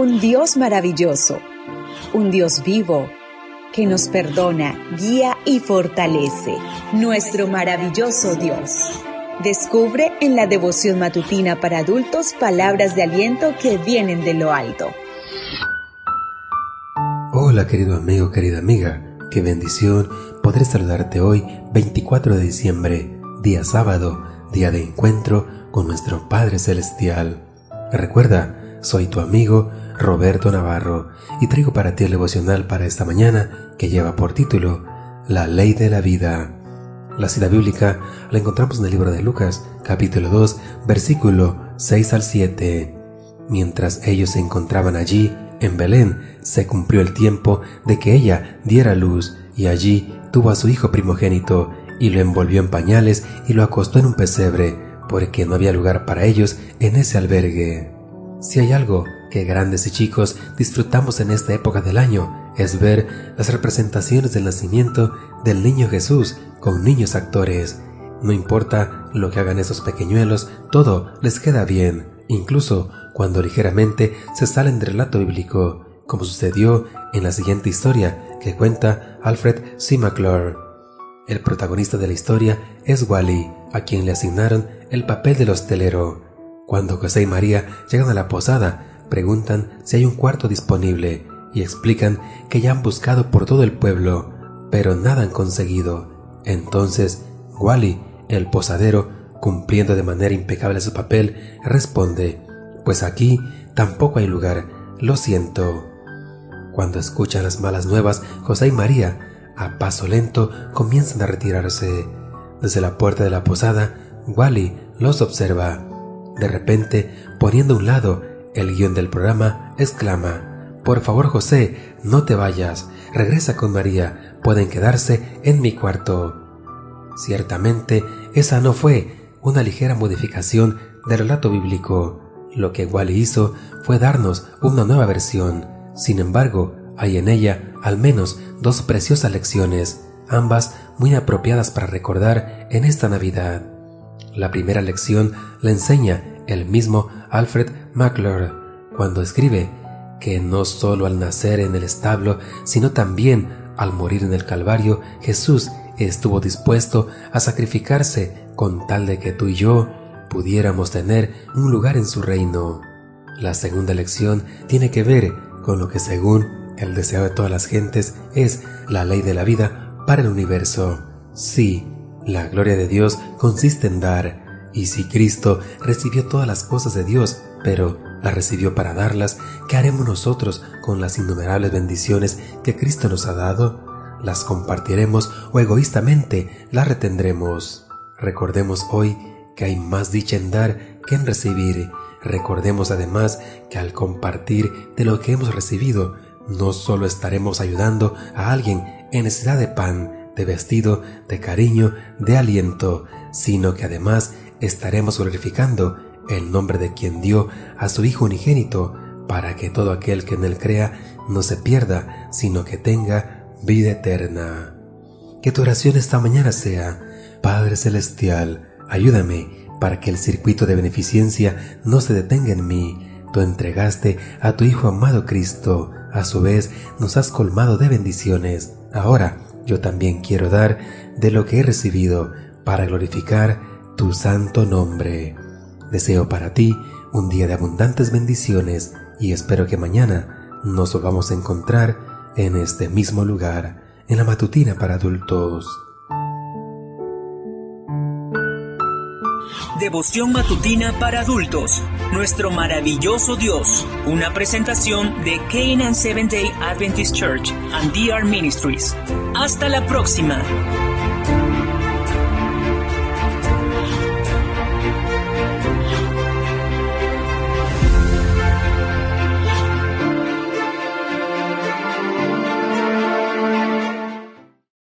un Dios maravilloso, un Dios vivo que nos perdona, guía y fortalece. Nuestro maravilloso Dios. Descubre en la devoción matutina para adultos palabras de aliento que vienen de lo alto. Hola querido amigo, querida amiga, qué bendición poder saludarte hoy 24 de diciembre, día sábado, día de encuentro con nuestro Padre Celestial. Recuerda, soy tu amigo Roberto Navarro y traigo para ti el devocional para esta mañana que lleva por título La ley de la vida. La cita bíblica la encontramos en el libro de Lucas, capítulo 2, versículo 6 al 7. Mientras ellos se encontraban allí, en Belén, se cumplió el tiempo de que ella diera luz y allí tuvo a su hijo primogénito y lo envolvió en pañales y lo acostó en un pesebre, porque no había lugar para ellos en ese albergue. Si hay algo que grandes y chicos disfrutamos en esta época del año es ver las representaciones del nacimiento del niño Jesús con niños actores. No importa lo que hagan esos pequeñuelos, todo les queda bien, incluso cuando ligeramente se salen del relato bíblico, como sucedió en la siguiente historia que cuenta Alfred C. McClure. El protagonista de la historia es Wally, a quien le asignaron el papel del hostelero. Cuando José y María llegan a la posada, preguntan si hay un cuarto disponible y explican que ya han buscado por todo el pueblo, pero nada han conseguido. Entonces, Wally, el posadero, cumpliendo de manera impecable su papel, responde, Pues aquí tampoco hay lugar, lo siento. Cuando escuchan las malas nuevas, José y María, a paso lento, comienzan a retirarse. Desde la puerta de la posada, Wally los observa. De repente, poniendo a un lado el guion del programa, exclama, Por favor José, no te vayas, regresa con María, pueden quedarse en mi cuarto. Ciertamente, esa no fue una ligera modificación del relato bíblico. Lo que Wally hizo fue darnos una nueva versión. Sin embargo, hay en ella al menos dos preciosas lecciones, ambas muy apropiadas para recordar en esta Navidad. La primera lección la enseña el mismo Alfred McClure cuando escribe que no solo al nacer en el establo, sino también al morir en el Calvario, Jesús estuvo dispuesto a sacrificarse con tal de que tú y yo pudiéramos tener un lugar en su reino. La segunda lección tiene que ver con lo que según el deseo de todas las gentes es la ley de la vida para el universo. Sí, la gloria de Dios consiste en dar, y si Cristo recibió todas las cosas de Dios, pero las recibió para darlas, ¿qué haremos nosotros con las innumerables bendiciones que Cristo nos ha dado? ¿Las compartiremos o egoístamente las retendremos? Recordemos hoy que hay más dicha en dar que en recibir. Recordemos además que al compartir de lo que hemos recibido, no solo estaremos ayudando a alguien en necesidad de pan, de vestido, de cariño, de aliento, sino que además estaremos glorificando el nombre de quien dio a su Hijo unigénito, para que todo aquel que en él crea no se pierda, sino que tenga vida eterna. Que tu oración esta mañana sea, Padre Celestial, ayúdame para que el circuito de beneficencia no se detenga en mí. Tú entregaste a tu Hijo amado Cristo, a su vez nos has colmado de bendiciones. Ahora yo también quiero dar de lo que he recibido para glorificar tu santo nombre. Deseo para ti un día de abundantes bendiciones y espero que mañana nos volvamos a encontrar en este mismo lugar, en la matutina para adultos. Devoción matutina para adultos. Nuestro maravilloso Dios. Una presentación de Canaan Seventh Day Adventist Church and DR Ministries. Hasta la próxima.